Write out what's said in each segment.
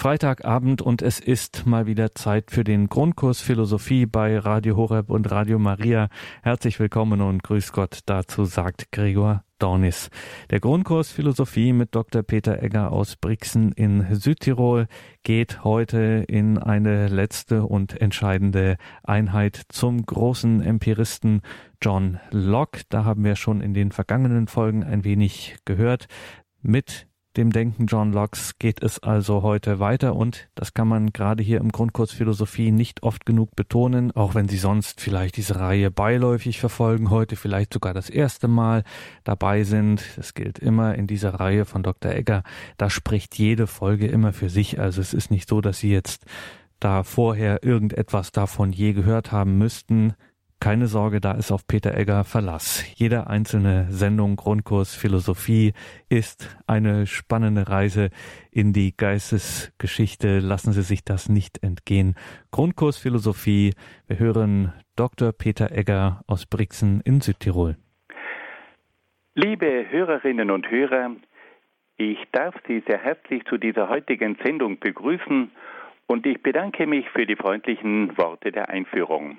Freitagabend und es ist mal wieder Zeit für den Grundkurs Philosophie bei Radio Horeb und Radio Maria. Herzlich willkommen und grüß Gott. Dazu sagt Gregor Dornis. Der Grundkurs Philosophie mit Dr. Peter Egger aus Brixen in Südtirol geht heute in eine letzte und entscheidende Einheit zum großen Empiristen John Locke. Da haben wir schon in den vergangenen Folgen ein wenig gehört. Mit dem Denken John Locks geht es also heute weiter und das kann man gerade hier im Grundkurs Philosophie nicht oft genug betonen, auch wenn Sie sonst vielleicht diese Reihe beiläufig verfolgen, heute vielleicht sogar das erste Mal dabei sind. Es gilt immer in dieser Reihe von Dr. Egger, da spricht jede Folge immer für sich. Also es ist nicht so, dass Sie jetzt da vorher irgendetwas davon je gehört haben müssten. Keine Sorge, da ist auf Peter Egger Verlass. Jede einzelne Sendung Grundkurs Philosophie ist eine spannende Reise in die Geistesgeschichte. Lassen Sie sich das nicht entgehen. Grundkurs Philosophie. Wir hören Dr. Peter Egger aus Brixen in Südtirol. Liebe Hörerinnen und Hörer, ich darf Sie sehr herzlich zu dieser heutigen Sendung begrüßen und ich bedanke mich für die freundlichen Worte der Einführung.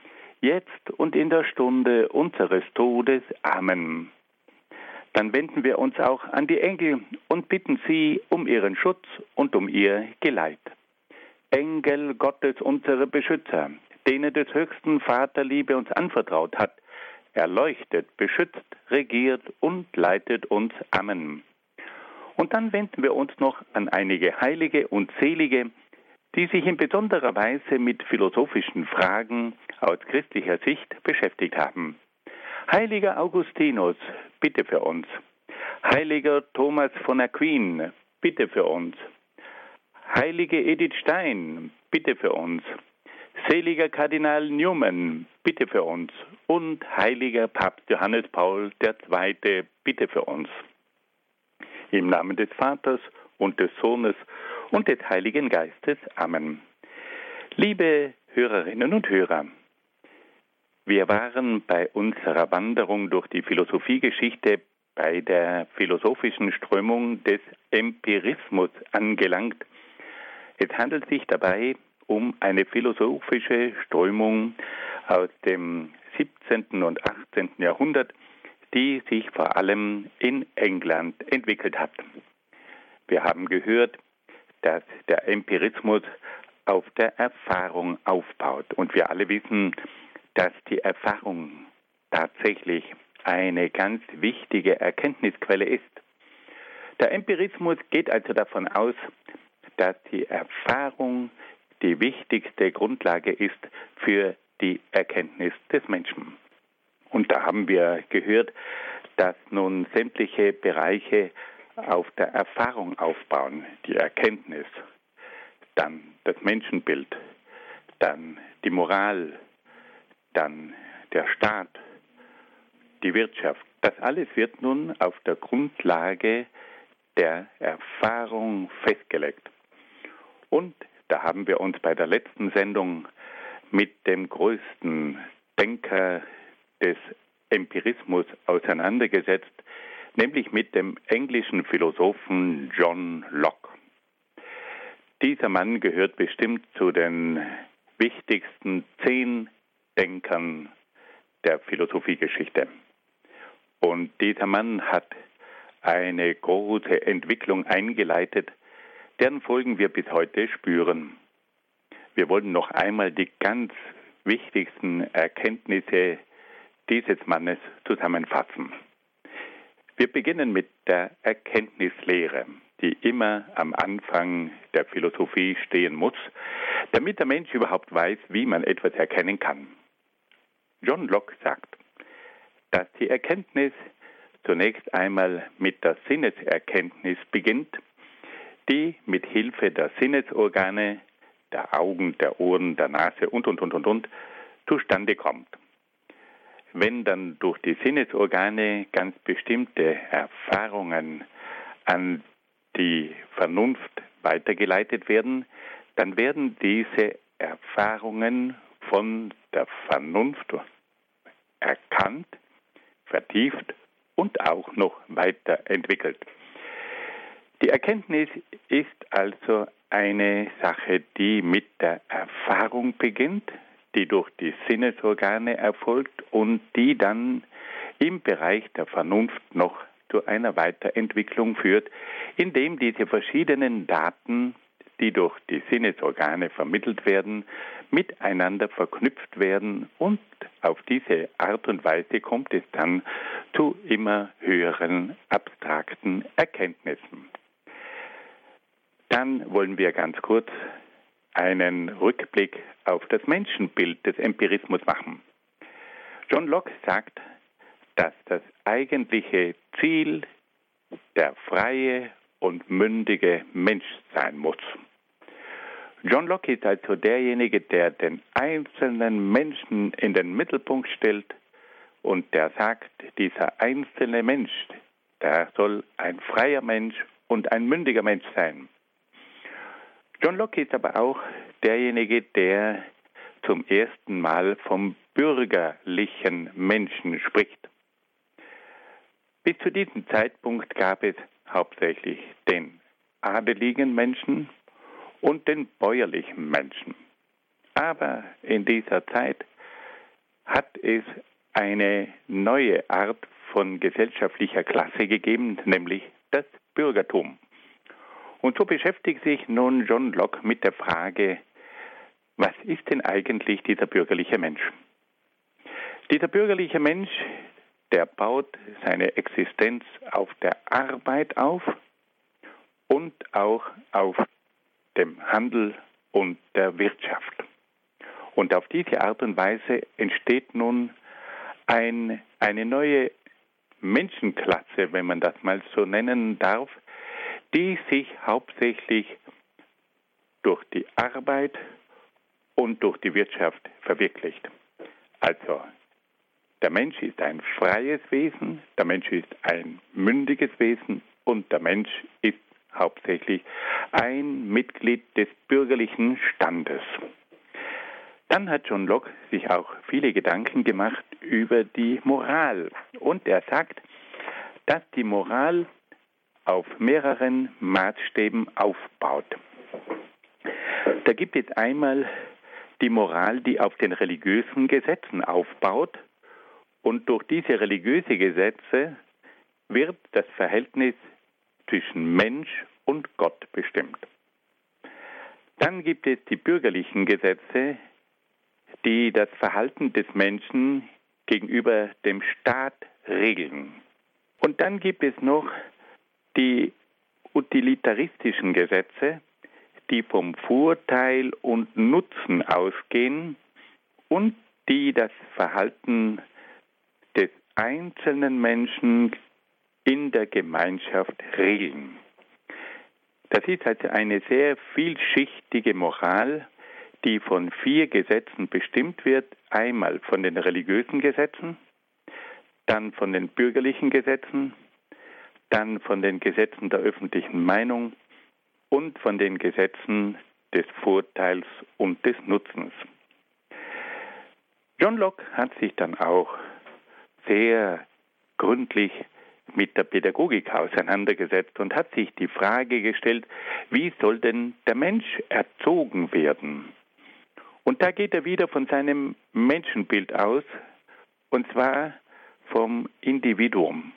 jetzt und in der Stunde unseres Todes. Amen. Dann wenden wir uns auch an die Engel und bitten sie um ihren Schutz und um ihr Geleit. Engel Gottes, unsere Beschützer, denen des höchsten Vaterliebe uns anvertraut hat, erleuchtet, beschützt, regiert und leitet uns. Amen. Und dann wenden wir uns noch an einige Heilige und Selige, die sich in besonderer Weise mit philosophischen Fragen aus christlicher Sicht beschäftigt haben. Heiliger Augustinus, bitte für uns. Heiliger Thomas von Aquin, bitte für uns. Heilige Edith Stein, bitte für uns. Seliger Kardinal Newman, bitte für uns. Und heiliger Papst Johannes Paul II, bitte für uns. Im Namen des Vaters und des Sohnes und des Heiligen Geistes. Amen. Liebe Hörerinnen und Hörer, wir waren bei unserer Wanderung durch die Philosophiegeschichte bei der philosophischen Strömung des Empirismus angelangt. Es handelt sich dabei um eine philosophische Strömung aus dem 17. und 18. Jahrhundert, die sich vor allem in England entwickelt hat. Wir haben gehört, dass der Empirismus auf der Erfahrung aufbaut. Und wir alle wissen, dass die Erfahrung tatsächlich eine ganz wichtige Erkenntnisquelle ist. Der Empirismus geht also davon aus, dass die Erfahrung die wichtigste Grundlage ist für die Erkenntnis des Menschen. Und da haben wir gehört, dass nun sämtliche Bereiche auf der Erfahrung aufbauen, die Erkenntnis, dann das Menschenbild, dann die Moral, dann der Staat, die Wirtschaft. Das alles wird nun auf der Grundlage der Erfahrung festgelegt. Und da haben wir uns bei der letzten Sendung mit dem größten Denker des Empirismus auseinandergesetzt, nämlich mit dem englischen Philosophen John Locke. Dieser Mann gehört bestimmt zu den wichtigsten zehn Denkern der Philosophiegeschichte. Und dieser Mann hat eine große Entwicklung eingeleitet, deren Folgen wir bis heute spüren. Wir wollen noch einmal die ganz wichtigsten Erkenntnisse dieses Mannes zusammenfassen. Wir beginnen mit der Erkenntnislehre, die immer am Anfang der Philosophie stehen muss, damit der Mensch überhaupt weiß, wie man etwas erkennen kann. John Locke sagt, dass die Erkenntnis zunächst einmal mit der Sinneserkenntnis beginnt, die mit Hilfe der Sinnesorgane, der Augen, der Ohren, der Nase und, und, und, und, und zustande kommt. Wenn dann durch die Sinnesorgane ganz bestimmte Erfahrungen an die Vernunft weitergeleitet werden, dann werden diese Erfahrungen von der Vernunft erkannt, vertieft und auch noch weiterentwickelt. Die Erkenntnis ist also eine Sache, die mit der Erfahrung beginnt, die durch die Sinnesorgane erfolgt und die dann im Bereich der Vernunft noch zu einer Weiterentwicklung führt, indem diese verschiedenen Daten, die durch die Sinnesorgane vermittelt werden, miteinander verknüpft werden und auf diese Art und Weise kommt es dann zu immer höheren abstrakten Erkenntnissen. Dann wollen wir ganz kurz einen Rückblick auf das Menschenbild des Empirismus machen. John Locke sagt, dass das eigentliche Ziel der freie und mündige Mensch sein muss. John Locke ist also derjenige, der den einzelnen Menschen in den Mittelpunkt stellt und der sagt, dieser einzelne Mensch, der soll ein freier Mensch und ein mündiger Mensch sein. John Locke ist aber auch derjenige, der zum ersten Mal vom bürgerlichen Menschen spricht. Bis zu diesem Zeitpunkt gab es hauptsächlich den adeligen Menschen und den bäuerlichen Menschen. Aber in dieser Zeit hat es eine neue Art von gesellschaftlicher Klasse gegeben, nämlich das Bürgertum. Und so beschäftigt sich nun John Locke mit der Frage, was ist denn eigentlich dieser bürgerliche Mensch? Dieser bürgerliche Mensch, der baut seine Existenz auf der Arbeit auf und auch auf dem Handel und der Wirtschaft. Und auf diese Art und Weise entsteht nun ein, eine neue Menschenklasse, wenn man das mal so nennen darf, die sich hauptsächlich durch die Arbeit und durch die Wirtschaft verwirklicht. Also der Mensch ist ein freies Wesen, der Mensch ist ein mündiges Wesen und der Mensch ist hauptsächlich ein Mitglied des bürgerlichen Standes. Dann hat John Locke sich auch viele Gedanken gemacht über die Moral. Und er sagt, dass die Moral auf mehreren Maßstäben aufbaut. Da gibt es einmal die Moral, die auf den religiösen Gesetzen aufbaut. Und durch diese religiöse Gesetze wird das Verhältnis zwischen Mensch und Gott bestimmt. Dann gibt es die bürgerlichen Gesetze, die das Verhalten des Menschen gegenüber dem Staat regeln. Und dann gibt es noch die utilitaristischen Gesetze, die vom Vorteil und Nutzen ausgehen und die das Verhalten des einzelnen Menschen in der Gemeinschaft regeln. Das ist also eine sehr vielschichtige Moral, die von vier Gesetzen bestimmt wird. Einmal von den religiösen Gesetzen, dann von den bürgerlichen Gesetzen, dann von den Gesetzen der öffentlichen Meinung und von den Gesetzen des Vorteils und des Nutzens. John Locke hat sich dann auch sehr gründlich mit der Pädagogik auseinandergesetzt und hat sich die Frage gestellt, wie soll denn der Mensch erzogen werden? Und da geht er wieder von seinem Menschenbild aus, und zwar vom Individuum.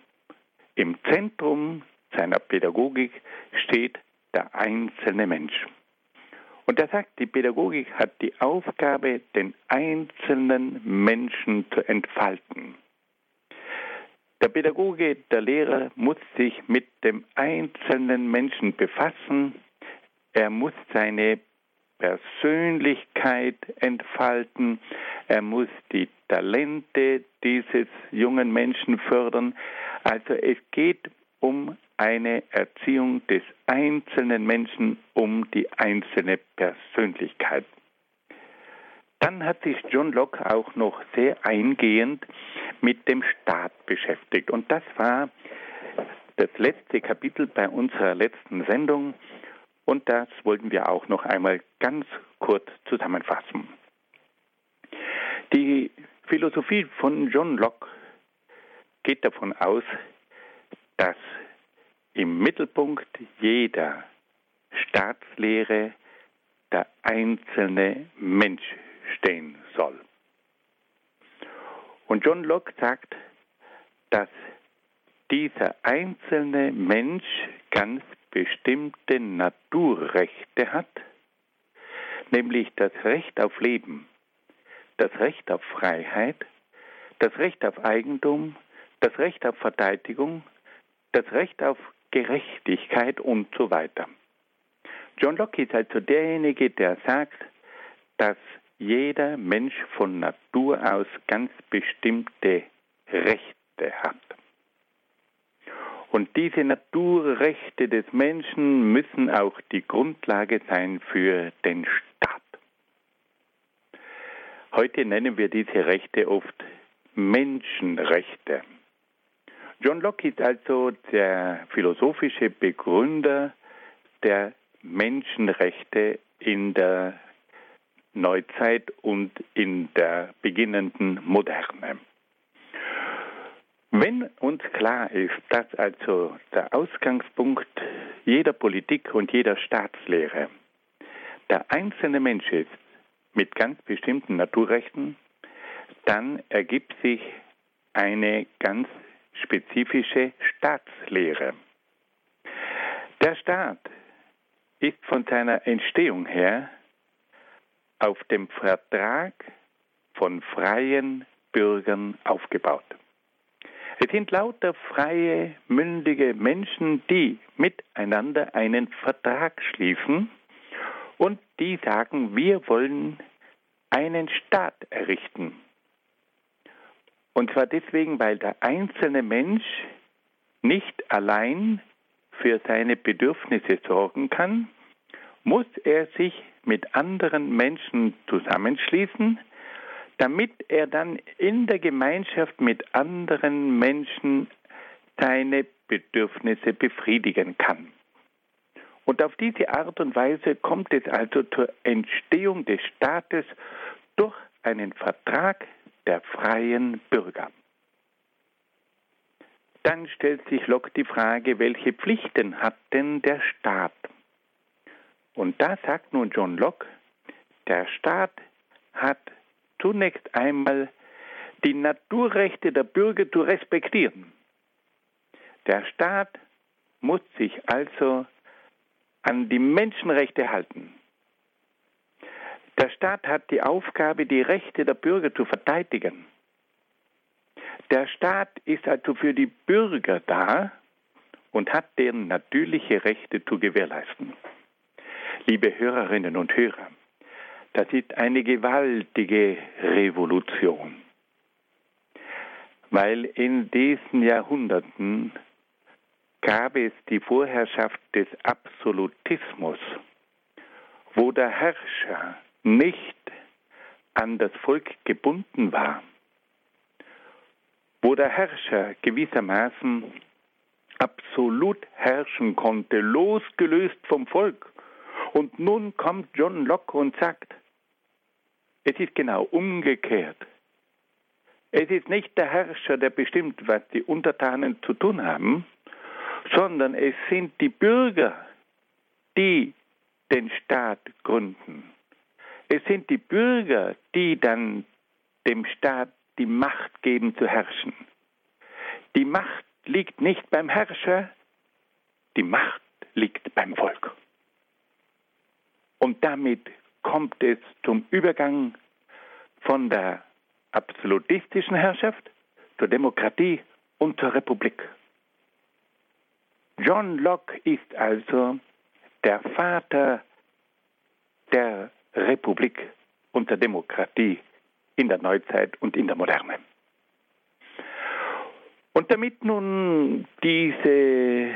Im Zentrum seiner Pädagogik steht der einzelne Mensch. Und er sagt, die Pädagogik hat die Aufgabe, den einzelnen Menschen zu entfalten. Der Pädagoge, der Lehrer muss sich mit dem einzelnen Menschen befassen. Er muss seine Persönlichkeit entfalten. Er muss die Talente dieses jungen Menschen fördern. Also es geht um eine Erziehung des einzelnen Menschen, um die einzelne Persönlichkeit. Dann hat sich John Locke auch noch sehr eingehend mit dem Staat beschäftigt. Und das war das letzte Kapitel bei unserer letzten Sendung. Und das wollten wir auch noch einmal ganz kurz zusammenfassen. Die Philosophie von John Locke geht davon aus, dass im Mittelpunkt jeder Staatslehre der einzelne Mensch stehen soll. Und John Locke sagt, dass dieser einzelne Mensch ganz bestimmte Naturrechte hat, nämlich das Recht auf Leben, das Recht auf Freiheit, das Recht auf Eigentum, das Recht auf Verteidigung, das Recht auf Gerechtigkeit und so weiter. John Locke ist also derjenige, der sagt, dass jeder Mensch von Natur aus ganz bestimmte Rechte hat. Und diese Naturrechte des Menschen müssen auch die Grundlage sein für den Staat. Heute nennen wir diese Rechte oft Menschenrechte. John Locke ist also der philosophische Begründer der Menschenrechte in der Neuzeit und in der beginnenden Moderne. Wenn uns klar ist, dass also der Ausgangspunkt jeder Politik und jeder Staatslehre der einzelne Mensch ist mit ganz bestimmten Naturrechten, dann ergibt sich eine ganz spezifische Staatslehre. Der Staat ist von seiner Entstehung her auf dem Vertrag von freien Bürgern aufgebaut. Es sind lauter freie, mündige Menschen, die miteinander einen Vertrag schließen und die sagen, wir wollen einen Staat errichten. Und zwar deswegen, weil der einzelne Mensch nicht allein für seine Bedürfnisse sorgen kann, muss er sich mit anderen Menschen zusammenschließen, damit er dann in der Gemeinschaft mit anderen Menschen seine Bedürfnisse befriedigen kann. Und auf diese Art und Weise kommt es also zur Entstehung des Staates durch einen Vertrag der freien Bürger. Dann stellt sich Locke die Frage, welche Pflichten hat denn der Staat? Und da sagt nun John Locke, der Staat hat zunächst einmal die Naturrechte der Bürger zu respektieren. Der Staat muss sich also an die Menschenrechte halten. Der Staat hat die Aufgabe, die Rechte der Bürger zu verteidigen. Der Staat ist also für die Bürger da und hat deren natürliche Rechte zu gewährleisten. Liebe Hörerinnen und Hörer, das ist eine gewaltige Revolution, weil in diesen Jahrhunderten gab es die Vorherrschaft des Absolutismus, wo der Herrscher nicht an das Volk gebunden war, wo der Herrscher gewissermaßen absolut herrschen konnte, losgelöst vom Volk. Und nun kommt John Locke und sagt, es ist genau umgekehrt. Es ist nicht der Herrscher, der bestimmt, was die Untertanen zu tun haben, sondern es sind die Bürger, die den Staat gründen. Es sind die Bürger, die dann dem Staat die Macht geben zu herrschen. Die Macht liegt nicht beim Herrscher, die Macht liegt beim Volk. Und damit kommt es zum Übergang von der absolutistischen Herrschaft zur Demokratie und zur Republik. John Locke ist also der Vater der Republik und der Demokratie in der Neuzeit und in der Moderne. Und damit nun diese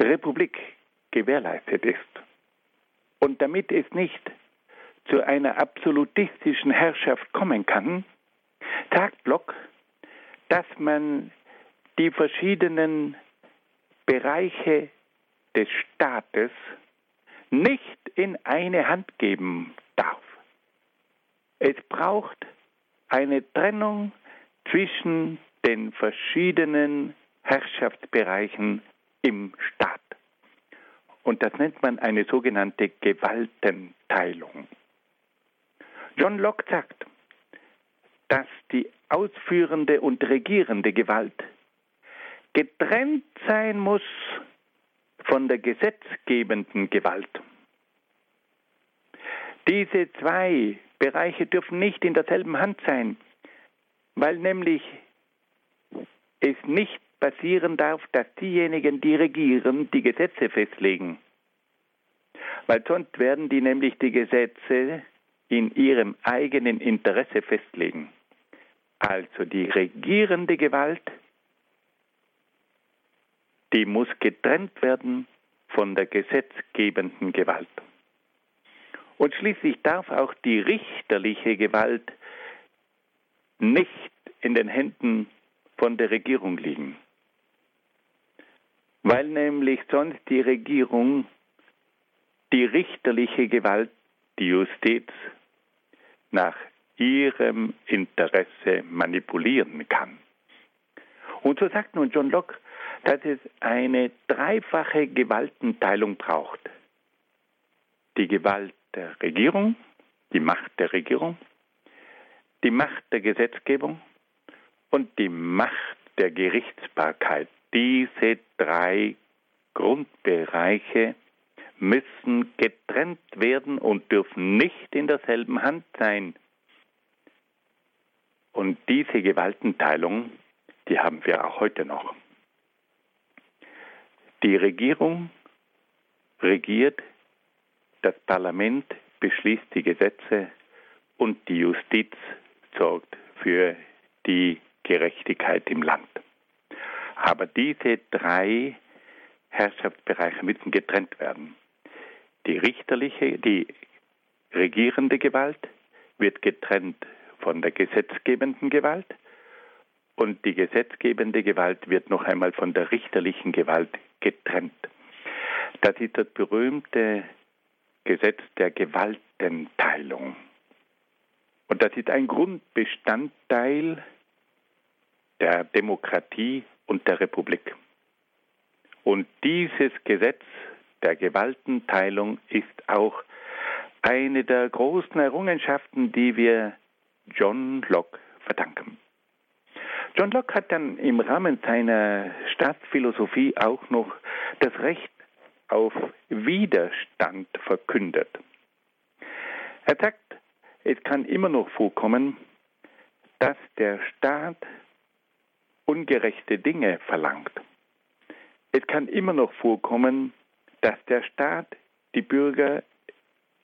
Republik gewährleistet ist und damit es nicht zu einer absolutistischen Herrschaft kommen kann, sagt Block, dass man die verschiedenen Bereiche des Staates nicht in eine Hand geben darf. Es braucht eine Trennung zwischen den verschiedenen Herrschaftsbereichen im Staat. Und das nennt man eine sogenannte Gewaltenteilung. John Locke sagt, dass die ausführende und regierende Gewalt getrennt sein muss von der gesetzgebenden Gewalt. Diese zwei Bereiche dürfen nicht in derselben Hand sein, weil nämlich es nicht passieren darf, dass diejenigen, die regieren, die Gesetze festlegen. Weil sonst werden die nämlich die Gesetze in ihrem eigenen Interesse festlegen. Also die regierende Gewalt, die muss getrennt werden von der gesetzgebenden Gewalt. Und schließlich darf auch die richterliche Gewalt nicht in den Händen von der Regierung liegen. Weil nämlich sonst die Regierung die richterliche Gewalt, die Justiz, nach ihrem Interesse manipulieren kann. Und so sagt nun John Locke, dass es eine dreifache Gewaltenteilung braucht. Die Gewalt der Regierung, die Macht der Regierung, die Macht der Gesetzgebung und die Macht der Gerichtsbarkeit. Diese drei Grundbereiche müssen getrennt werden und dürfen nicht in derselben Hand sein. Und diese Gewaltenteilung, die haben wir auch heute noch. Die Regierung regiert, das Parlament beschließt die Gesetze und die Justiz sorgt für die Gerechtigkeit im Land. Aber diese drei Herrschaftsbereiche müssen getrennt werden. Die richterliche, die regierende Gewalt wird getrennt von der gesetzgebenden Gewalt und die gesetzgebende Gewalt wird noch einmal von der richterlichen Gewalt getrennt. Das ist das berühmte Gesetz der Gewaltenteilung. Und das ist ein Grundbestandteil der Demokratie und der Republik. Und dieses Gesetz der Gewaltenteilung ist auch eine der großen Errungenschaften, die wir John Locke verdanken. John Locke hat dann im Rahmen seiner Staatsphilosophie auch noch das Recht auf Widerstand verkündet. Er sagt, es kann immer noch vorkommen, dass der Staat ungerechte Dinge verlangt. Es kann immer noch vorkommen, dass der Staat die Bürger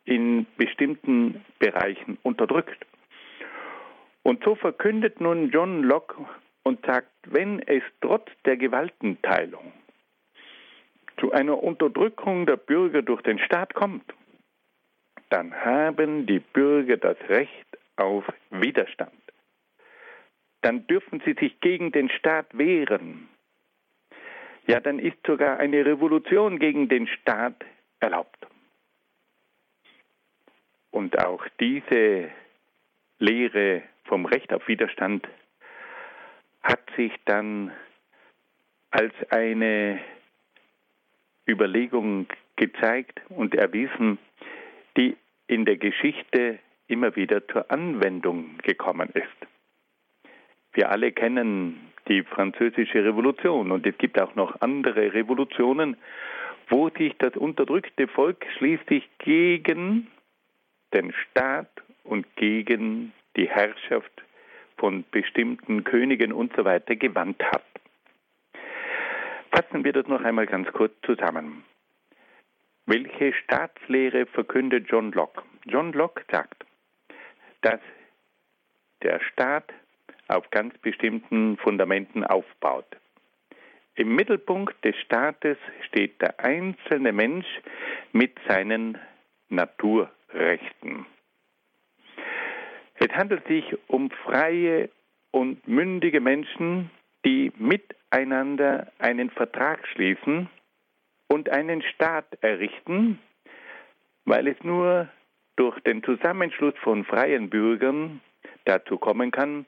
in bestimmten Bereichen unterdrückt. Und so verkündet nun John Locke und sagt, wenn es trotz der Gewaltenteilung zu einer Unterdrückung der Bürger durch den Staat kommt, dann haben die Bürger das Recht auf Widerstand. Dann dürfen sie sich gegen den Staat wehren. Ja, dann ist sogar eine Revolution gegen den Staat erlaubt. Und auch diese Lehre vom Recht auf Widerstand hat sich dann als eine Überlegung gezeigt und erwiesen, die in der Geschichte immer wieder zur Anwendung gekommen ist. Wir alle kennen die französische Revolution und es gibt auch noch andere Revolutionen, wo sich das unterdrückte Volk schließlich gegen den Staat und gegen die Herrschaft von bestimmten Königen und so weiter gewandt hat. Fassen wir das noch einmal ganz kurz zusammen. Welche Staatslehre verkündet John Locke? John Locke sagt, dass der Staat auf ganz bestimmten Fundamenten aufbaut. Im Mittelpunkt des Staates steht der einzelne Mensch mit seinen Naturrechten. Es handelt sich um freie und mündige Menschen, die miteinander einen Vertrag schließen und einen Staat errichten, weil es nur durch den Zusammenschluss von freien Bürgern dazu kommen kann,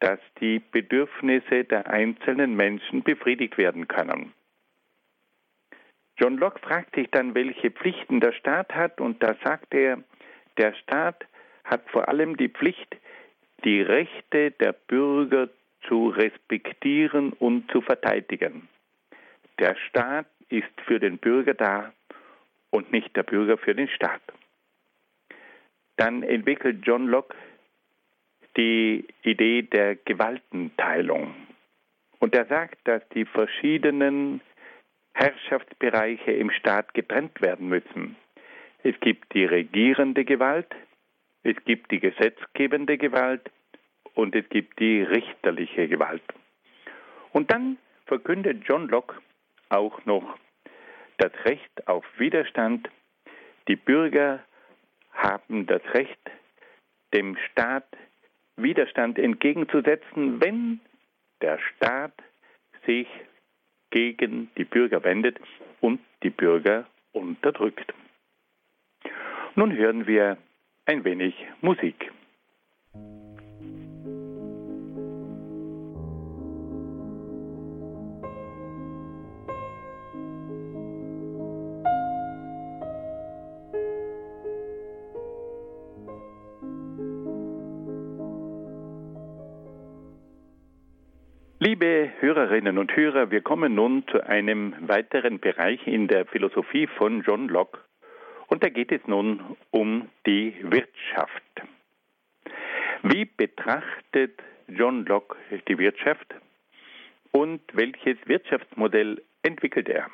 dass die Bedürfnisse der einzelnen Menschen befriedigt werden können. John Locke fragt sich dann, welche Pflichten der Staat hat, und da sagt er, der Staat hat vor allem die Pflicht, die Rechte der Bürger zu respektieren und zu verteidigen. Der Staat ist für den Bürger da und nicht der Bürger für den Staat. Dann entwickelt John Locke die Idee der Gewaltenteilung. Und er sagt, dass die verschiedenen Herrschaftsbereiche im Staat getrennt werden müssen. Es gibt die regierende Gewalt, es gibt die gesetzgebende Gewalt und es gibt die richterliche Gewalt. Und dann verkündet John Locke auch noch das Recht auf Widerstand. Die Bürger haben das Recht, dem Staat Widerstand entgegenzusetzen, wenn der Staat sich gegen die Bürger wendet und die Bürger unterdrückt. Nun hören wir ein wenig Musik. Liebe Hörerinnen und Hörer, wir kommen nun zu einem weiteren Bereich in der Philosophie von John Locke. Und da geht es nun um die Wirtschaft. Wie betrachtet John Locke die Wirtschaft und welches Wirtschaftsmodell entwickelt er?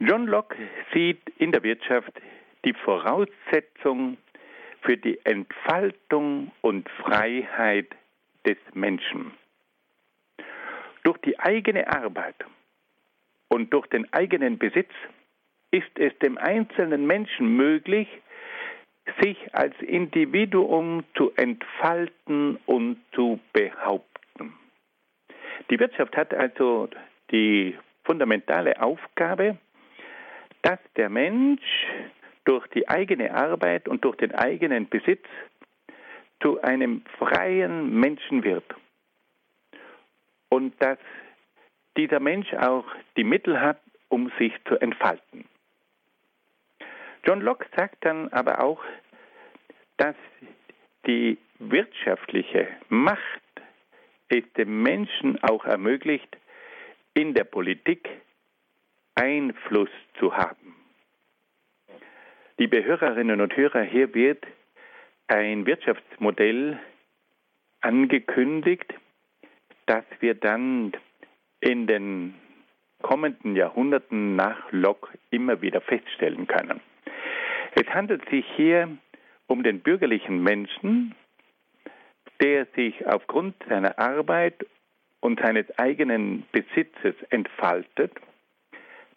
John Locke sieht in der Wirtschaft die Voraussetzung für die Entfaltung und Freiheit des Menschen. Durch die eigene Arbeit und durch den eigenen Besitz ist es dem einzelnen Menschen möglich, sich als Individuum zu entfalten und zu behaupten. Die Wirtschaft hat also die fundamentale Aufgabe, dass der Mensch durch die eigene Arbeit und durch den eigenen Besitz zu einem freien Menschen wird und dass dieser Mensch auch die Mittel hat, um sich zu entfalten. John Locke sagt dann aber auch, dass die wirtschaftliche Macht es dem Menschen auch ermöglicht, in der Politik Einfluss zu haben. Liebe Hörerinnen und Hörer, hier wird ein Wirtschaftsmodell angekündigt, dass wir dann in den kommenden Jahrhunderten nach Locke immer wieder feststellen können. Es handelt sich hier um den bürgerlichen Menschen, der sich aufgrund seiner Arbeit und seines eigenen Besitzes entfaltet,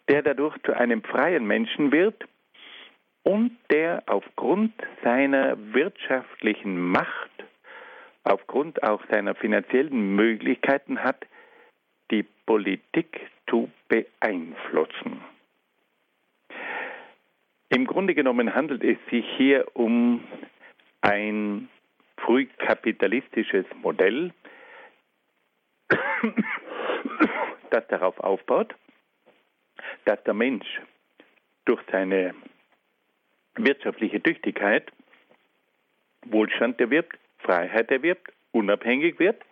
der dadurch zu einem freien Menschen wird und der aufgrund seiner wirtschaftlichen Macht aufgrund auch seiner finanziellen Möglichkeiten hat, die Politik zu beeinflussen. Im Grunde genommen handelt es sich hier um ein frühkapitalistisches Modell, das darauf aufbaut, dass der Mensch durch seine wirtschaftliche Tüchtigkeit Wohlstand erwirbt, Freiheit erwirbt, unabhängig wird,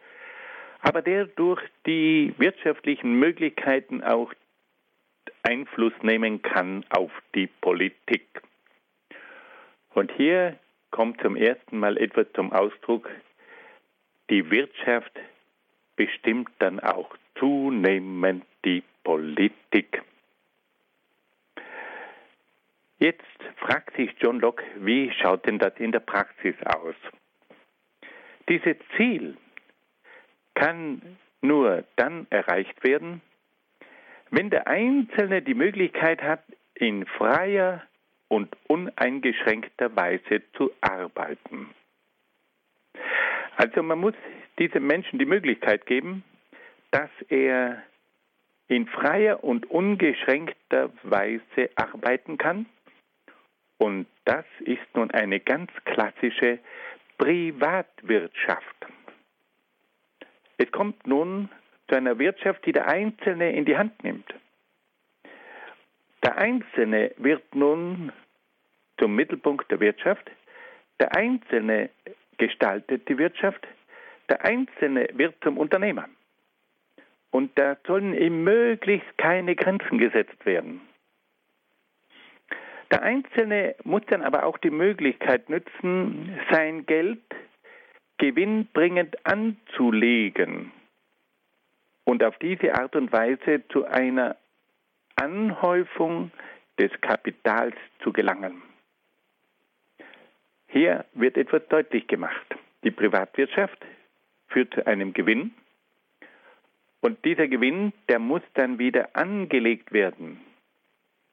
aber der durch die wirtschaftlichen Möglichkeiten auch Einfluss nehmen kann auf die Politik. Und hier kommt zum ersten Mal etwas zum Ausdruck, die Wirtschaft bestimmt dann auch zunehmend die Politik. Jetzt fragt sich John Locke, wie schaut denn das in der Praxis aus? Dieses Ziel kann nur dann erreicht werden, wenn der Einzelne die Möglichkeit hat, in freier und uneingeschränkter Weise zu arbeiten. Also man muss diesem Menschen die Möglichkeit geben, dass er in freier und ungeschränkter Weise arbeiten kann. Und das ist nun eine ganz klassische Privatwirtschaft. Es kommt nun zu einer Wirtschaft, die der Einzelne in die Hand nimmt. Der Einzelne wird nun zum Mittelpunkt der Wirtschaft. Der Einzelne gestaltet die Wirtschaft. Der Einzelne wird zum Unternehmer. Und da sollen ihm möglichst keine Grenzen gesetzt werden. Der Einzelne muss dann aber auch die Möglichkeit nützen, sein Geld gewinnbringend anzulegen und auf diese Art und Weise zu einer Anhäufung des Kapitals zu gelangen. Hier wird etwas deutlich gemacht. Die Privatwirtschaft führt zu einem Gewinn und dieser Gewinn, der muss dann wieder angelegt werden.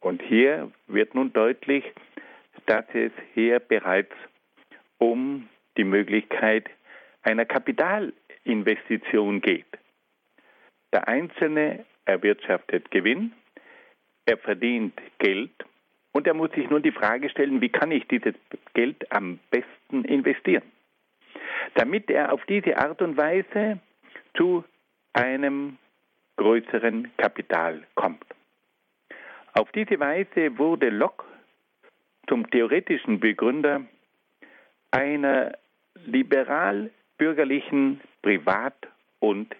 Und hier wird nun deutlich, dass es hier bereits um die Möglichkeit einer Kapitalinvestition geht. Der Einzelne erwirtschaftet Gewinn, er verdient Geld und er muss sich nun die Frage stellen, wie kann ich dieses Geld am besten investieren, damit er auf diese Art und Weise zu einem größeren Kapital kommt. Auf diese Weise wurde Locke zum theoretischen Begründer einer liberal-bürgerlichen Privat- und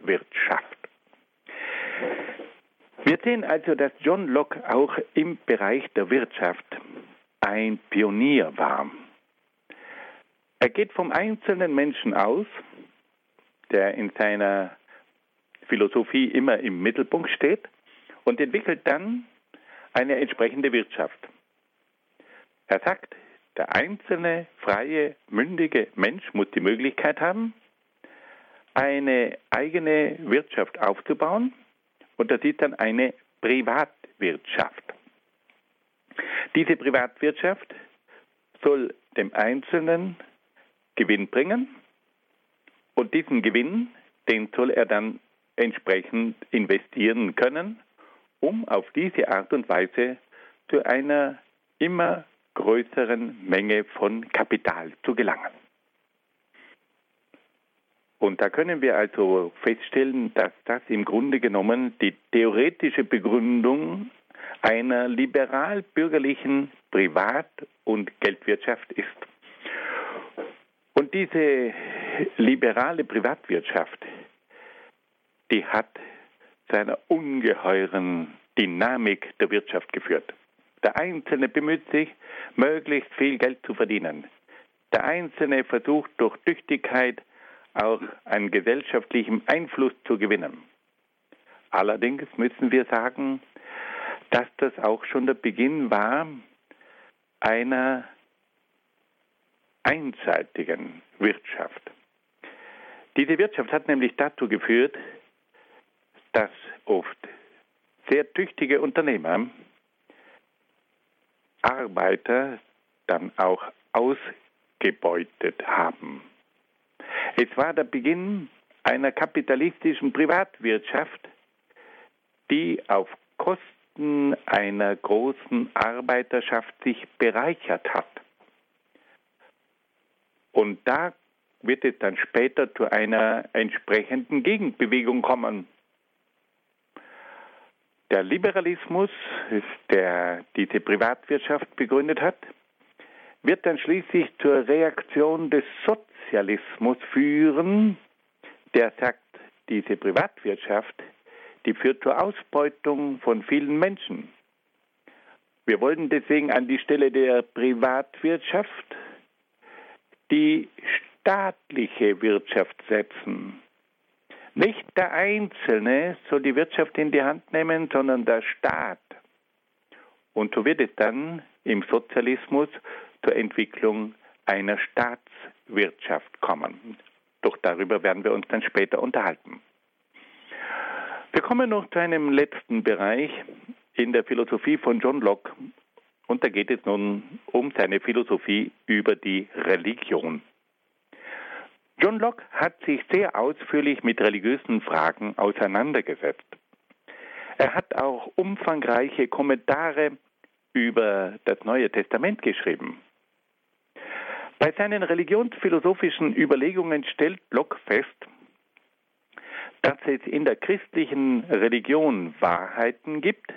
Geldwirtschaft. Wir sehen also, dass John Locke auch im Bereich der Wirtschaft ein Pionier war. Er geht vom einzelnen Menschen aus, der in seiner Philosophie immer im Mittelpunkt steht und entwickelt dann eine entsprechende Wirtschaft. Er sagt, der einzelne freie, mündige Mensch muss die Möglichkeit haben, eine eigene Wirtschaft aufzubauen und das ist dann eine Privatwirtschaft. Diese Privatwirtschaft soll dem Einzelnen Gewinn bringen und diesen Gewinn, den soll er dann entsprechend investieren können, um auf diese Art und Weise zu einer immer größeren Menge von Kapital zu gelangen. Und da können wir also feststellen, dass das im Grunde genommen die theoretische Begründung einer liberal-bürgerlichen Privat- und Geldwirtschaft ist. Und diese liberale Privatwirtschaft, die hat zu einer ungeheuren Dynamik der Wirtschaft geführt. Der Einzelne bemüht sich, möglichst viel Geld zu verdienen. Der Einzelne versucht durch Tüchtigkeit auch einen gesellschaftlichen Einfluss zu gewinnen. Allerdings müssen wir sagen, dass das auch schon der Beginn war einer einseitigen Wirtschaft. Diese Wirtschaft hat nämlich dazu geführt, dass oft sehr tüchtige Unternehmer Arbeiter dann auch ausgebeutet haben. Es war der Beginn einer kapitalistischen Privatwirtschaft, die auf Kosten einer großen Arbeiterschaft sich bereichert hat. Und da wird es dann später zu einer entsprechenden Gegenbewegung kommen. Der Liberalismus, der diese Privatwirtschaft begründet hat, wird dann schließlich zur Reaktion des Sozialismus führen, der sagt, diese Privatwirtschaft, die führt zur Ausbeutung von vielen Menschen. Wir wollen deswegen an die Stelle der Privatwirtschaft die staatliche Wirtschaft setzen. Nicht der Einzelne soll die Wirtschaft in die Hand nehmen, sondern der Staat. Und so wird es dann im Sozialismus zur Entwicklung einer Staatswirtschaft kommen. Doch darüber werden wir uns dann später unterhalten. Wir kommen noch zu einem letzten Bereich in der Philosophie von John Locke. Und da geht es nun um seine Philosophie über die Religion. John Locke hat sich sehr ausführlich mit religiösen Fragen auseinandergesetzt. Er hat auch umfangreiche Kommentare über das Neue Testament geschrieben. Bei seinen religionsphilosophischen Überlegungen stellt Locke fest, dass es in der christlichen Religion Wahrheiten gibt,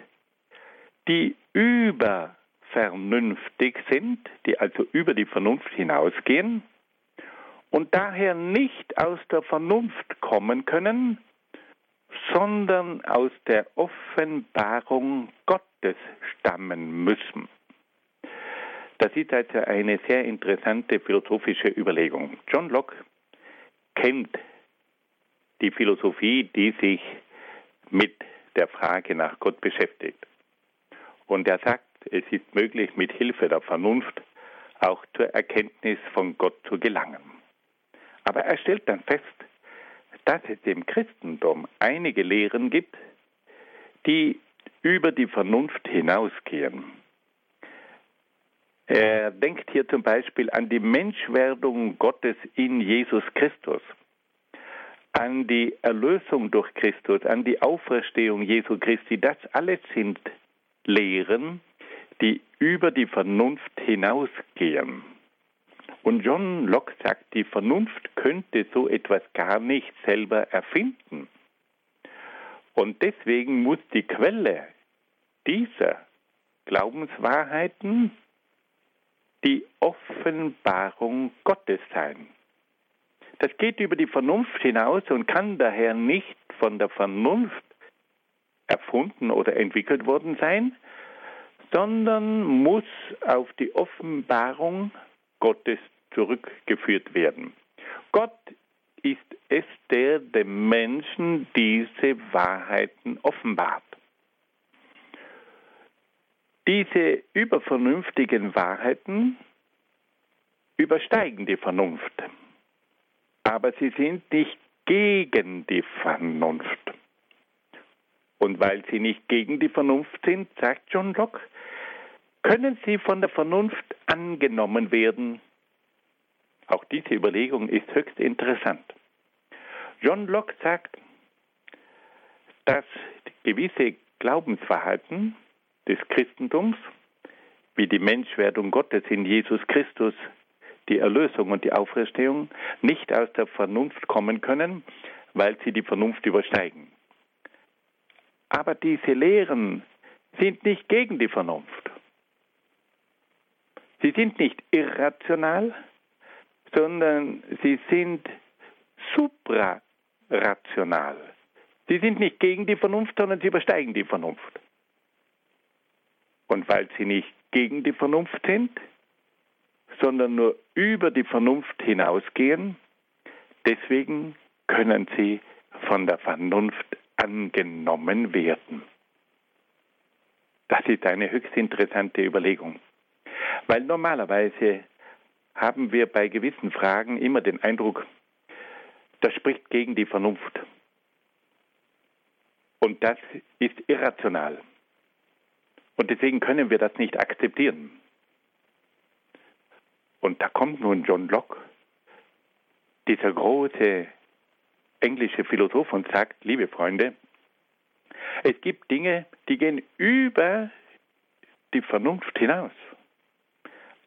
die übervernünftig sind, die also über die Vernunft hinausgehen und daher nicht aus der Vernunft kommen können, sondern aus der Offenbarung Gottes stammen müssen. Das ist also eine sehr interessante philosophische Überlegung. John Locke kennt die Philosophie, die sich mit der Frage nach Gott beschäftigt. Und er sagt, es ist möglich, mit Hilfe der Vernunft auch zur Erkenntnis von Gott zu gelangen. Aber er stellt dann fest, dass es im Christentum einige Lehren gibt, die über die Vernunft hinausgehen. Er denkt hier zum Beispiel an die Menschwerdung Gottes in Jesus Christus, an die Erlösung durch Christus, an die Auferstehung Jesu Christi. Das alles sind Lehren, die über die Vernunft hinausgehen. Und John Locke sagt, die Vernunft könnte so etwas gar nicht selber erfinden. Und deswegen muss die Quelle dieser Glaubenswahrheiten die Offenbarung Gottes sein. Das geht über die Vernunft hinaus und kann daher nicht von der Vernunft erfunden oder entwickelt worden sein, sondern muss auf die Offenbarung Gottes zurückgeführt werden. Gott ist es, der dem Menschen diese Wahrheiten offenbart. Diese übervernünftigen Wahrheiten übersteigen die Vernunft, aber sie sind nicht gegen die Vernunft. Und weil sie nicht gegen die Vernunft sind, sagt John Locke, können sie von der Vernunft angenommen werden auch diese Überlegung ist höchst interessant. John Locke sagt, dass gewisse Glaubensverhalten des Christentums, wie die Menschwerdung Gottes in Jesus Christus, die Erlösung und die Auferstehung, nicht aus der Vernunft kommen können, weil sie die Vernunft übersteigen. Aber diese Lehren sind nicht gegen die Vernunft. Sie sind nicht irrational, sondern sie sind suprarational. Sie sind nicht gegen die Vernunft, sondern sie übersteigen die Vernunft. Und weil sie nicht gegen die Vernunft sind, sondern nur über die Vernunft hinausgehen, deswegen können sie von der Vernunft angenommen werden. Das ist eine höchst interessante Überlegung, weil normalerweise haben wir bei gewissen Fragen immer den Eindruck, das spricht gegen die Vernunft. Und das ist irrational. Und deswegen können wir das nicht akzeptieren. Und da kommt nun John Locke, dieser große englische Philosoph, und sagt, liebe Freunde, es gibt Dinge, die gehen über die Vernunft hinaus.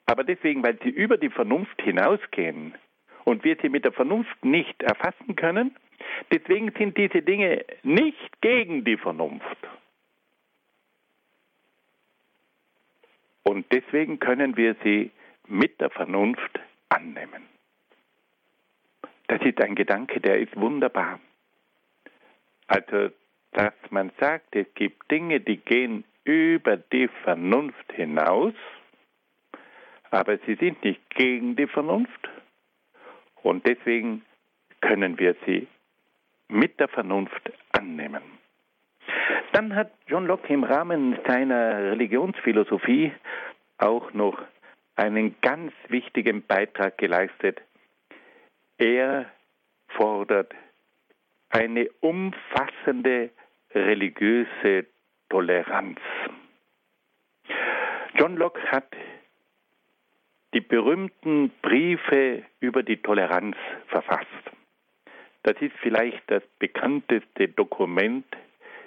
Aber deswegen, weil sie über die Vernunft hinausgehen und wir sie mit der Vernunft nicht erfassen können, deswegen sind diese Dinge nicht gegen die Vernunft. Und deswegen können wir sie mit der Vernunft annehmen. Das ist ein Gedanke, der ist wunderbar. Also, dass man sagt, es gibt Dinge, die gehen über die Vernunft hinaus, aber sie sind nicht gegen die Vernunft Und deswegen können wir sie mit der Vernunft annehmen. Dann hat John Locke im Rahmen seiner Religionsphilosophie auch noch einen ganz wichtigen Beitrag geleistet. Er fordert eine umfassende religiöse Toleranz. John Locke hat die berühmten Briefe über die Toleranz verfasst. Das ist vielleicht das bekannteste Dokument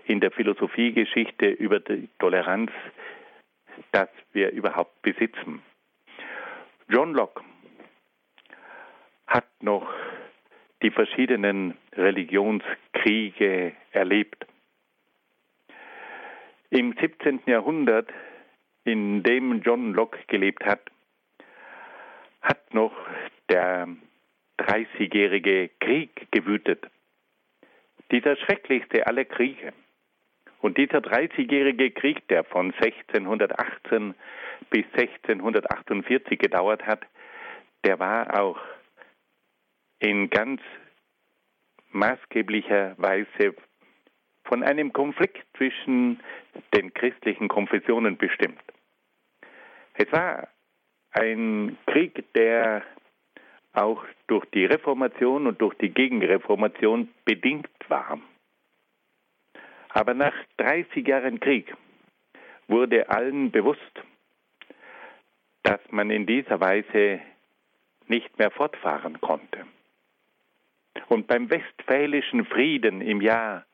in der Philosophiegeschichte über die Toleranz, das wir überhaupt besitzen. John Locke hat noch die verschiedenen Religionskriege erlebt. Im 17. Jahrhundert, in dem John Locke gelebt hat, hat noch der Dreißigjährige Krieg gewütet. Dieser schrecklichste aller Kriege. Und dieser Dreißigjährige Krieg, der von 1618 bis 1648 gedauert hat, der war auch in ganz maßgeblicher Weise von einem Konflikt zwischen den christlichen Konfessionen bestimmt. Es war ein Krieg, der auch durch die Reformation und durch die Gegenreformation bedingt war. Aber nach 30 Jahren Krieg wurde allen bewusst, dass man in dieser Weise nicht mehr fortfahren konnte. Und beim Westfälischen Frieden im Jahr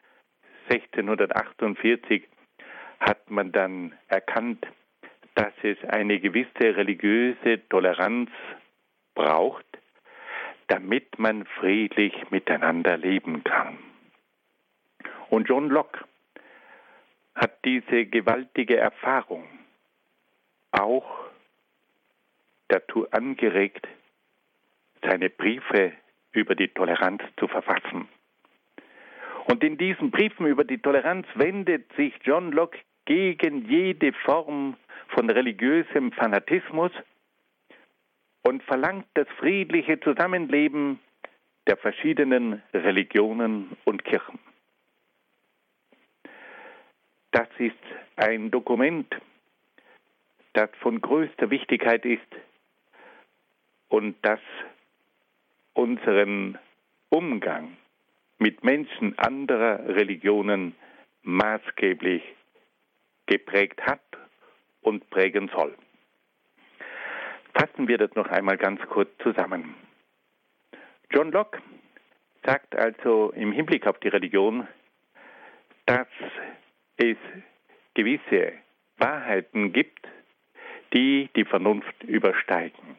1648 hat man dann erkannt, dass es eine gewisse religiöse Toleranz braucht, damit man friedlich miteinander leben kann. Und John Locke hat diese gewaltige Erfahrung auch dazu angeregt, seine Briefe über die Toleranz zu verfassen. Und in diesen Briefen über die Toleranz wendet sich John Locke gegen jede Form von religiösem Fanatismus und verlangt das friedliche Zusammenleben der verschiedenen Religionen und Kirchen. Das ist ein Dokument, das von größter Wichtigkeit ist und das unseren Umgang mit Menschen anderer Religionen maßgeblich geprägt hat und prägen soll. Fassen wir das noch einmal ganz kurz zusammen. John Locke sagt also im Hinblick auf die Religion, dass es gewisse Wahrheiten gibt, die die Vernunft übersteigen.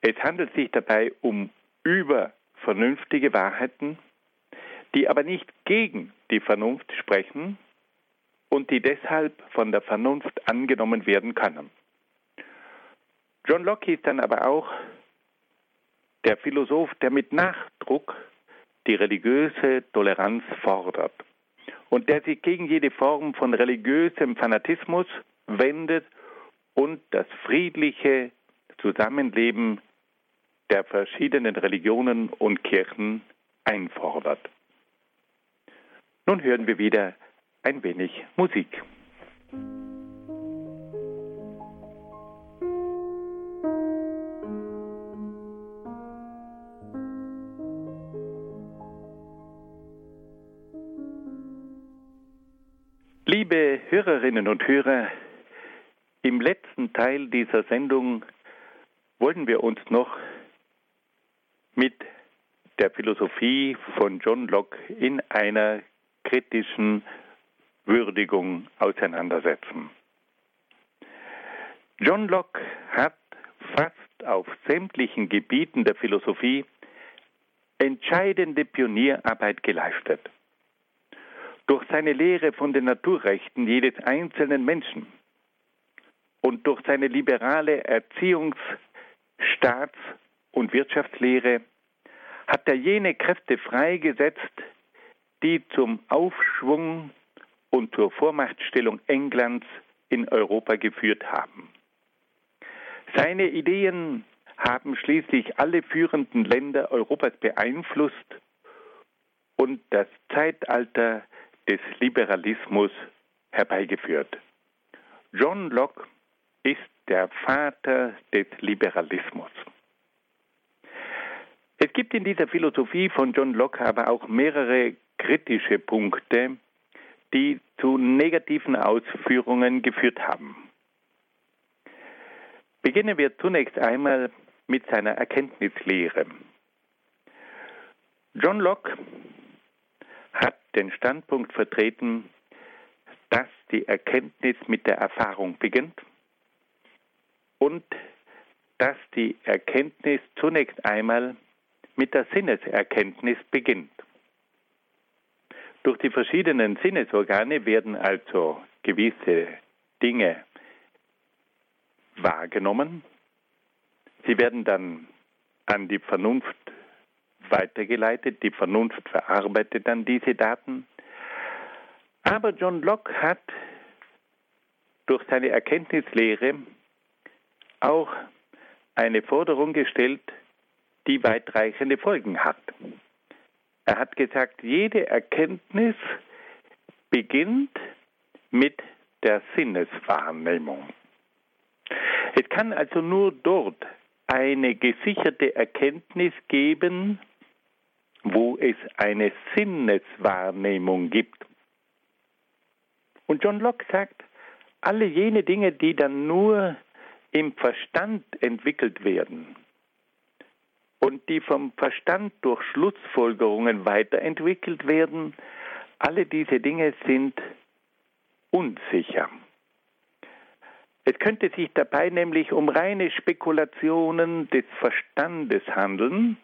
Es handelt sich dabei um übervernünftige Wahrheiten, die aber nicht gegen die Vernunft sprechen und die deshalb von der Vernunft angenommen werden können. John Locke ist dann aber auch der Philosoph, der mit Nachdruck die religiöse Toleranz fordert und der sich gegen jede Form von religiösem Fanatismus wendet und das friedliche Zusammenleben der verschiedenen Religionen und Kirchen einfordert. Nun hören wir wieder ein wenig Musik. Liebe Hörerinnen und Hörer, im letzten Teil dieser Sendung wollen wir uns noch mit der Philosophie von John Locke in einer kritischen Würdigung auseinandersetzen. John Locke hat fast auf sämtlichen Gebieten der Philosophie entscheidende Pionierarbeit geleistet. Durch seine Lehre von den Naturrechten jedes einzelnen Menschen und durch seine liberale Erziehungs-, Staats- und Wirtschaftslehre hat er jene Kräfte freigesetzt, die zum Aufschwung und zur Vormachtstellung Englands in Europa geführt haben. Seine Ideen haben schließlich alle führenden Länder Europas beeinflusst und das Zeitalter des Liberalismus herbeigeführt. John Locke ist der Vater des Liberalismus. Es gibt in dieser Philosophie von John Locke aber auch mehrere kritische Punkte, die zu negativen Ausführungen geführt haben. Beginnen wir zunächst einmal mit seiner Erkenntnislehre. John Locke hat den Standpunkt vertreten, dass die Erkenntnis mit der Erfahrung beginnt und dass die Erkenntnis zunächst einmal mit der Sinneserkenntnis beginnt. Durch die verschiedenen Sinnesorgane werden also gewisse Dinge wahrgenommen. Sie werden dann an die Vernunft weitergeleitet. Die Vernunft verarbeitet dann diese Daten. Aber John Locke hat durch seine Erkenntnislehre auch eine Forderung gestellt, die weitreichende Folgen hat. Er hat gesagt, jede Erkenntnis beginnt mit der Sinneswahrnehmung. Es kann also nur dort eine gesicherte Erkenntnis geben, wo es eine Sinneswahrnehmung gibt. Und John Locke sagt, alle jene Dinge, die dann nur im Verstand entwickelt werden und die vom Verstand durch Schlussfolgerungen weiterentwickelt werden, alle diese Dinge sind unsicher. Es könnte sich dabei nämlich um reine Spekulationen des Verstandes handeln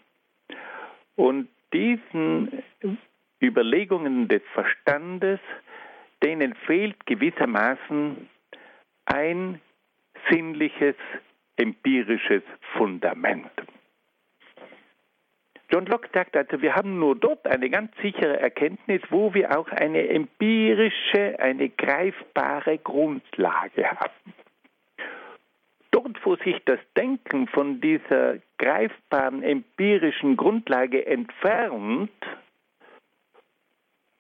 und diesen Überlegungen des Verstandes, denen fehlt gewissermaßen ein sinnliches, empirisches Fundament. John Locke sagt also, wir haben nur dort eine ganz sichere Erkenntnis, wo wir auch eine empirische, eine greifbare Grundlage haben. Dort, wo sich das Denken von dieser greifbaren empirischen Grundlage entfernt,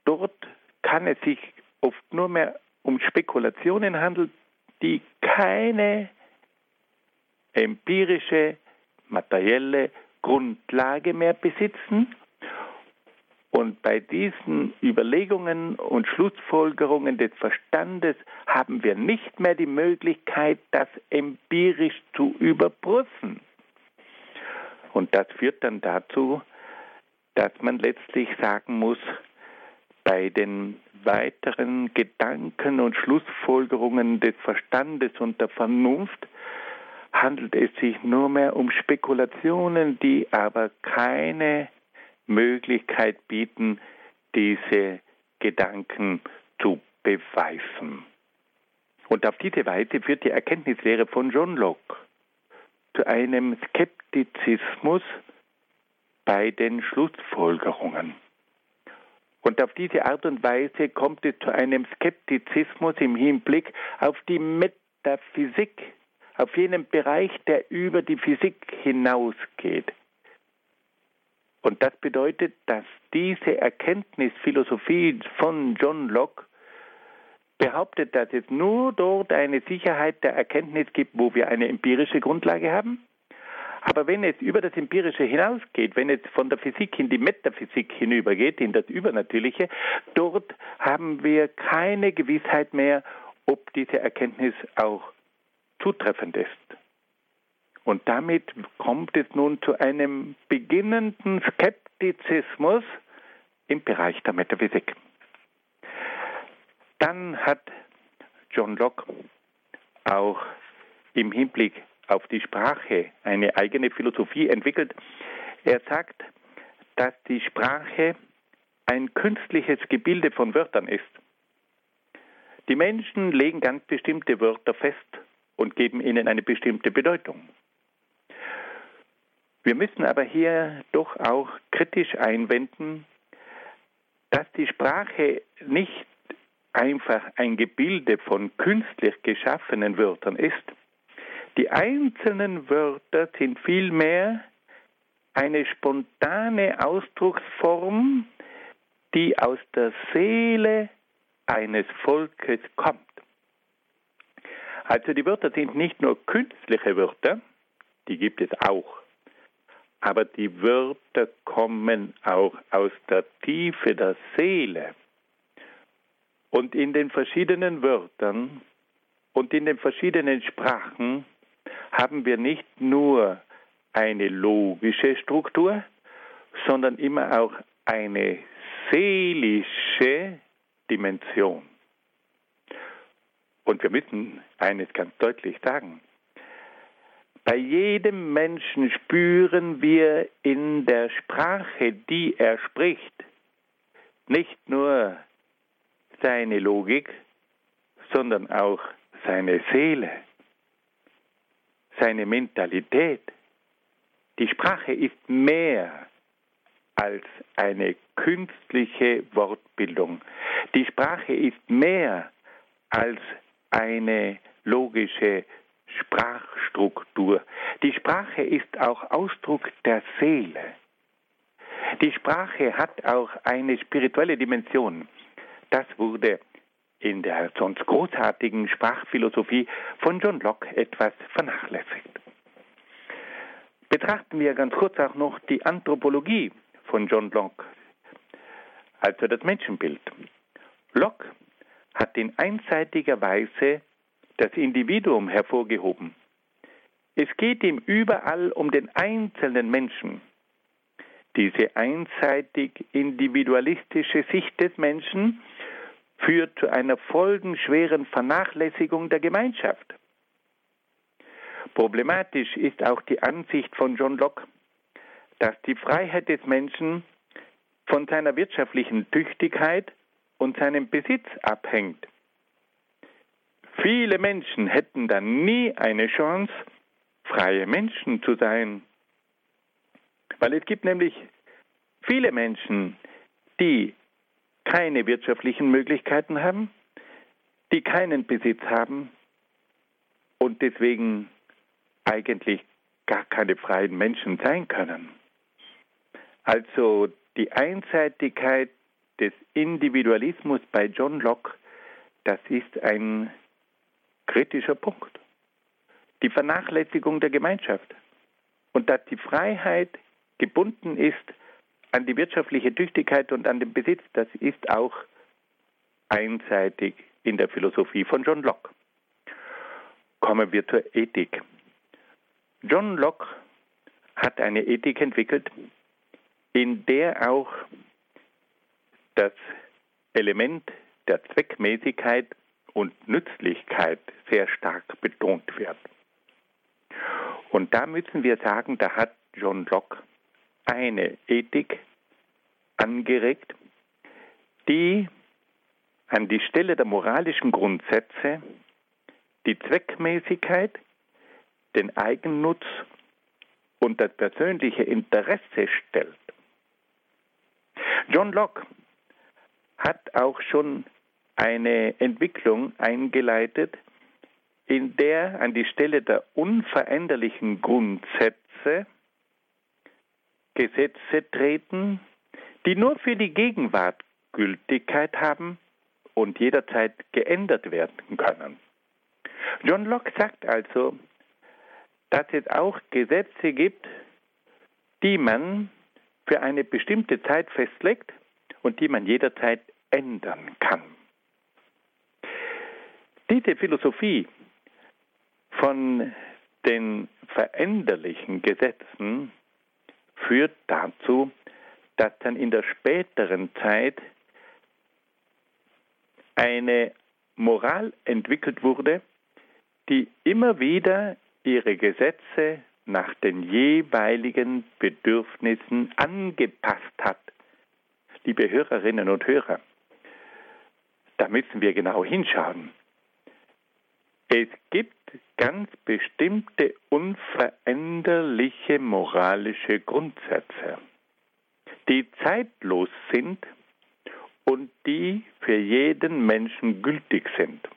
dort kann es sich oft nur mehr um Spekulationen handeln, die keine empirische, materielle Grundlage mehr besitzen. Und bei diesen Überlegungen und Schlussfolgerungen des Verstandes haben wir nicht mehr die Möglichkeit, das empirisch zu überprüfen. Und das führt dann dazu, dass man letztlich sagen muss, bei den weiteren Gedanken und Schlussfolgerungen des Verstandes und der Vernunft handelt es sich nur mehr um Spekulationen, die aber keine Möglichkeit bieten, diese Gedanken zu beweisen. Und auf diese Weise führt die Erkenntnislehre von John Locke zu einem Skeptizismus bei den Schlussfolgerungen. Und auf diese Art und Weise kommt es zu einem Skeptizismus im Hinblick auf die Metaphysik, auf jenen Bereich, der über die Physik hinausgeht. Und das bedeutet, dass diese Erkenntnisphilosophie von John Locke behauptet, dass es nur dort eine Sicherheit der Erkenntnis gibt, wo wir eine empirische Grundlage haben aber wenn es über das Empirische hinausgeht, wenn es von der Physik in die Metaphysik hinübergeht, in das Übernatürliche, dort haben wir keine Gewissheit mehr, ob diese Erkenntnis auch zutreffend ist. Und damit kommt es nun zu einem beginnenden Skeptizismus im Bereich der Metaphysik. Dann hat John Locke auch im Hinblick auf die Sprache eine eigene Philosophie entwickelt. Er sagt, dass die Sprache ein künstliches Gebilde von Wörtern ist. Die Menschen legen ganz bestimmte Wörter fest und geben ihnen eine bestimmte Bedeutung. Wir müssen aber hier doch auch kritisch einwenden, dass die Sprache nicht einfach ein Gebilde von künstlich geschaffenen Wörtern ist, Die einzelnen Wörter sind vielmehr eine spontane Ausdrucksform, die aus der Seele eines Volkes kommt. Also die Wörter sind nicht nur künstliche Wörter, die gibt es auch, aber die Wörter kommen auch aus der Tiefe der Seele. Und in den verschiedenen Wörtern und in den verschiedenen Sprachen haben wir nicht nur eine logische Struktur, sondern immer auch eine seelische Dimension. Und wir müssen eines ganz deutlich sagen. Bei jedem Menschen spüren wir in der Sprache, die er spricht, nicht nur seine Logik, sondern auch seine Seele, seine Mentalität. Die Sprache ist mehr als eine künstliche Wortbildung. Die Sprache ist mehr als eine logische Sprachstruktur. Die Sprache ist auch Ausdruck der Seele. Die Sprache hat auch eine spirituelle Dimension. Das wurde in der sonst großartigen Sprachphilosophie von John Locke etwas vernachlässigt. Betrachten wir ganz kurz auch noch die Anthropologie von John Locke, also das Menschenbild. Locke hat in einseitiger Weise das Individuum hervorgehoben. Es geht ihm überall um den einzelnen Menschen. Diese einseitig individualistische Sicht des Menschen führt zu einer folgenschweren Vernachlässigung der Gemeinschaft. Problematisch ist auch die Ansicht von John Locke, dass die Freiheit des Menschen von seiner wirtschaftlichen Tüchtigkeit und seinem Besitz abhängt. Viele Menschen hätten dann nie eine Chance, freie Menschen zu sein. Weil es gibt nämlich viele Menschen, die keine wirtschaftlichen Möglichkeiten haben, die keinen Besitz haben und deswegen eigentlich gar keine freien Menschen sein können. Also die Einseitigkeit des Individualismus bei John Locke, das ist ein kritischer Punkt. Die Vernachlässigung der Gemeinschaft und dass die Freiheit gebunden ist an die wirtschaftliche Tüchtigkeit und an den Besitz, das ist auch einseitig in der Philosophie von John Locke. Kommen wir zur Ethik. John Locke hat eine Ethik entwickelt, in der auch das Element der Zweckmäßigkeit und Nützlichkeit sehr stark betont wird. Und da müssen wir sagen, da hat John Locke eine Ethik angeregt, die an die Stelle der moralischen Grundsätze die Zweckmäßigkeit, den Eigennutz und das persönliche Interesse stellt. John Locke hat auch schon eine Entwicklung eingeleitet, in der an die Stelle der unveränderlichen Grundsätze Gesetze treten, die nur für die Gegenwart Gültigkeit haben und jederzeit geändert werden können. John Locke sagt also, dass es auch Gesetze gibt, die man für eine bestimmte Zeit festlegt und die man jederzeit ändern kann. Diese Philosophie von den veränderlichen Gesetzen führt dazu, dass dann in der späteren Zeit eine Moral entwickelt wurde, die immer wieder ihre Gesetze nach den jeweiligen Bedürfnissen angepasst hat. Liebe Hörerinnen und Hörer, da müssen wir genau hinschauen. Es gibt ganz bestimmte unveränderliche moralische Grundsätze, die zeitlos sind und die für jeden Menschen gültig sind.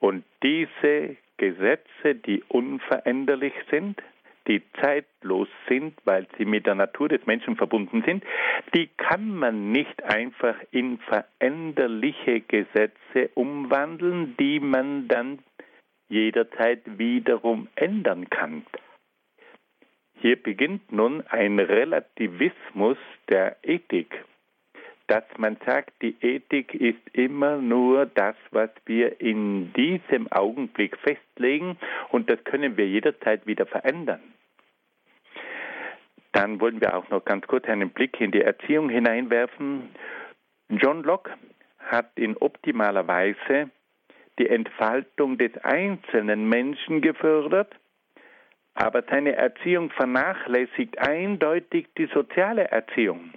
Und diese Gesetze, die unveränderlich sind, die zeitlos sind, weil sie mit der Natur des Menschen verbunden sind, die kann man nicht einfach in veränderliche Gesetze umwandeln, die man dann jederzeit wiederum ändern kann. Hier beginnt nun ein Relativismus der Ethik dass man sagt, die Ethik ist immer nur das, was wir in diesem Augenblick festlegen und das können wir jederzeit wieder verändern. Dann wollen wir auch noch ganz kurz einen Blick in die Erziehung hineinwerfen. John Locke hat in optimaler Weise die Entfaltung des einzelnen Menschen gefördert, aber seine Erziehung vernachlässigt eindeutig die soziale Erziehung.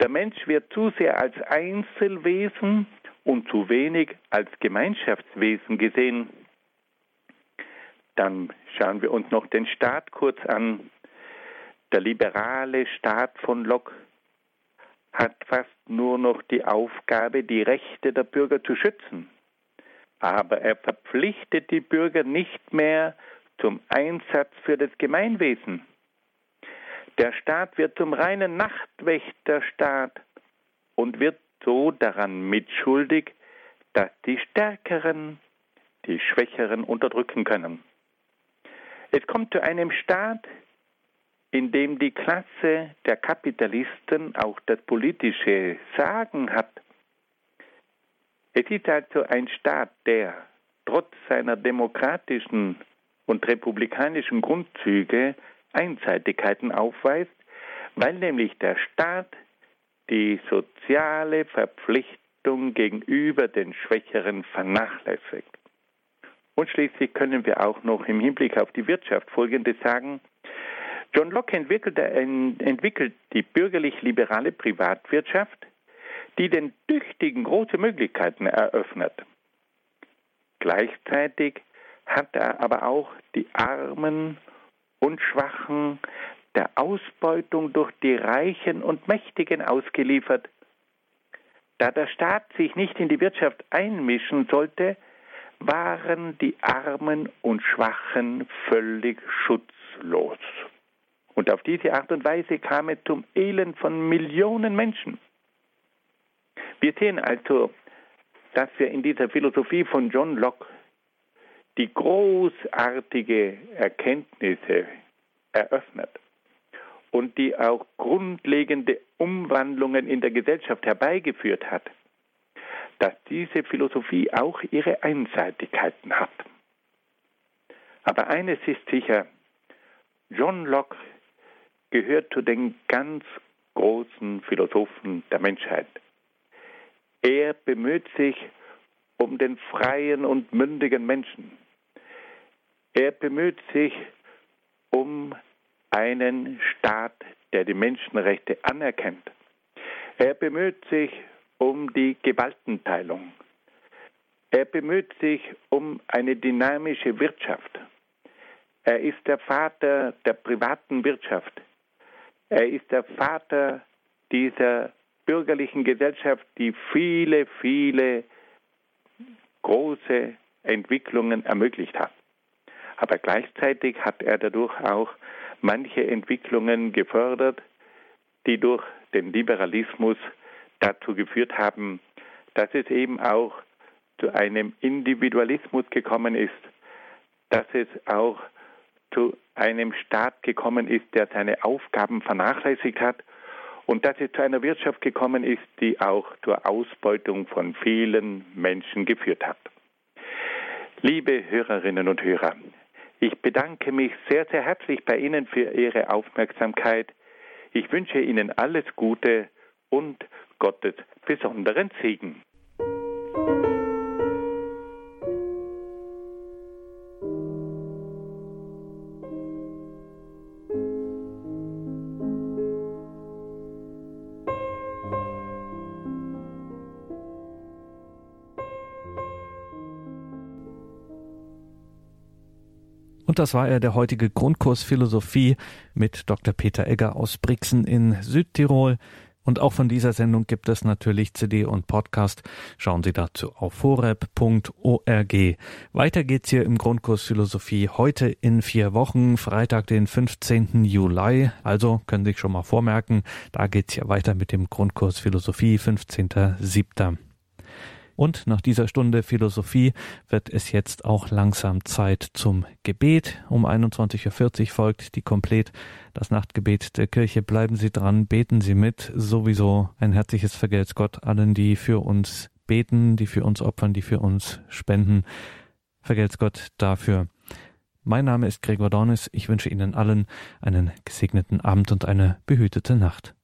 Der Mensch wird zu sehr als Einzelwesen und zu wenig als Gemeinschaftswesen gesehen. Dann schauen wir uns noch den Staat kurz an. Der liberale Staat von Locke hat fast nur noch die Aufgabe, die Rechte der Bürger zu schützen. Aber er verpflichtet die Bürger nicht mehr zum Einsatz für das Gemeinwesen. Der Staat wird zum reinen Nachtwächterstaat und wird so daran mitschuldig, dass die Stärkeren die Schwächeren unterdrücken können. Es kommt zu einem Staat, in dem die Klasse der Kapitalisten auch das politische Sagen hat. Es ist also ein Staat, der trotz seiner demokratischen und republikanischen Grundzüge Einseitigkeiten aufweist, weil nämlich der Staat die soziale Verpflichtung gegenüber den Schwächeren vernachlässigt. Und schließlich können wir auch noch im Hinblick auf die Wirtschaft Folgendes sagen. John Locke entwickelt, die bürgerlich-liberale Privatwirtschaft, die den Tüchtigen große Möglichkeiten eröffnet. Gleichzeitig hat er aber auch die Armen und Schwachen der Ausbeutung durch die Reichen und Mächtigen ausgeliefert. Da der Staat sich nicht in die Wirtschaft einmischen sollte, waren die Armen und Schwachen völlig schutzlos. Und auf diese Art und Weise kam es zum Elend von Millionen Menschen. Wir sehen also, dass wir in dieser Philosophie von John Locke die großartige Erkenntnisse eröffnet und die auch grundlegende Umwandlungen in der Gesellschaft herbeigeführt hat, dass diese Philosophie auch ihre Einseitigkeiten hat. Aber eines ist sicher, John Locke gehört zu den ganz großen Philosophen der Menschheit. Er bemüht sich um den freien und mündigen Menschen. Er bemüht sich um einen Staat, der die Menschenrechte anerkennt. Er bemüht sich um die Gewaltenteilung. Er bemüht sich um eine dynamische Wirtschaft. Er ist der Vater der privaten Wirtschaft. Er ist der Vater dieser bürgerlichen Gesellschaft, die viele, viele große Entwicklungen ermöglicht hat aber gleichzeitig hat er dadurch auch manche Entwicklungen gefördert, die durch den Liberalismus dazu geführt haben, dass es eben auch zu einem Individualismus gekommen ist, dass es auch zu einem Staat gekommen ist, der seine Aufgaben vernachlässigt hat und dass es zu einer Wirtschaft gekommen ist, die auch zur Ausbeutung von vielen Menschen geführt hat. Liebe Hörerinnen und Hörer, ich bedanke mich sehr, sehr herzlich bei Ihnen für Ihre Aufmerksamkeit. Ich wünsche Ihnen alles Gute und Gottes besonderen Segen. Und das war er, der heutige Grundkurs Philosophie mit Dr. Peter Egger aus Brixen in Südtirol. Und auch von dieser Sendung gibt es natürlich CD und Podcast. Schauen Sie dazu auf horeb.org. Weiter geht's hier im Grundkurs Philosophie heute in vier Wochen, Freitag, den 15. Juli. Also können Sie sich schon mal vormerken, da geht's ja weiter mit dem Grundkurs Philosophie, 15.07. Und nach dieser Stunde Philosophie wird es jetzt auch langsam Zeit zum Gebet. Um 21.40 Uhr folgt die Komplett, das Nachtgebet der Kirche. Bleiben Sie dran, beten Sie mit. Sowieso ein herzliches Vergelt's Gott allen, die für uns beten, die für uns opfern, die für uns spenden. Vergelt's Gott dafür. Mein Name ist Gregor Dornis. Ich wünsche Ihnen allen einen gesegneten Abend und eine behütete Nacht.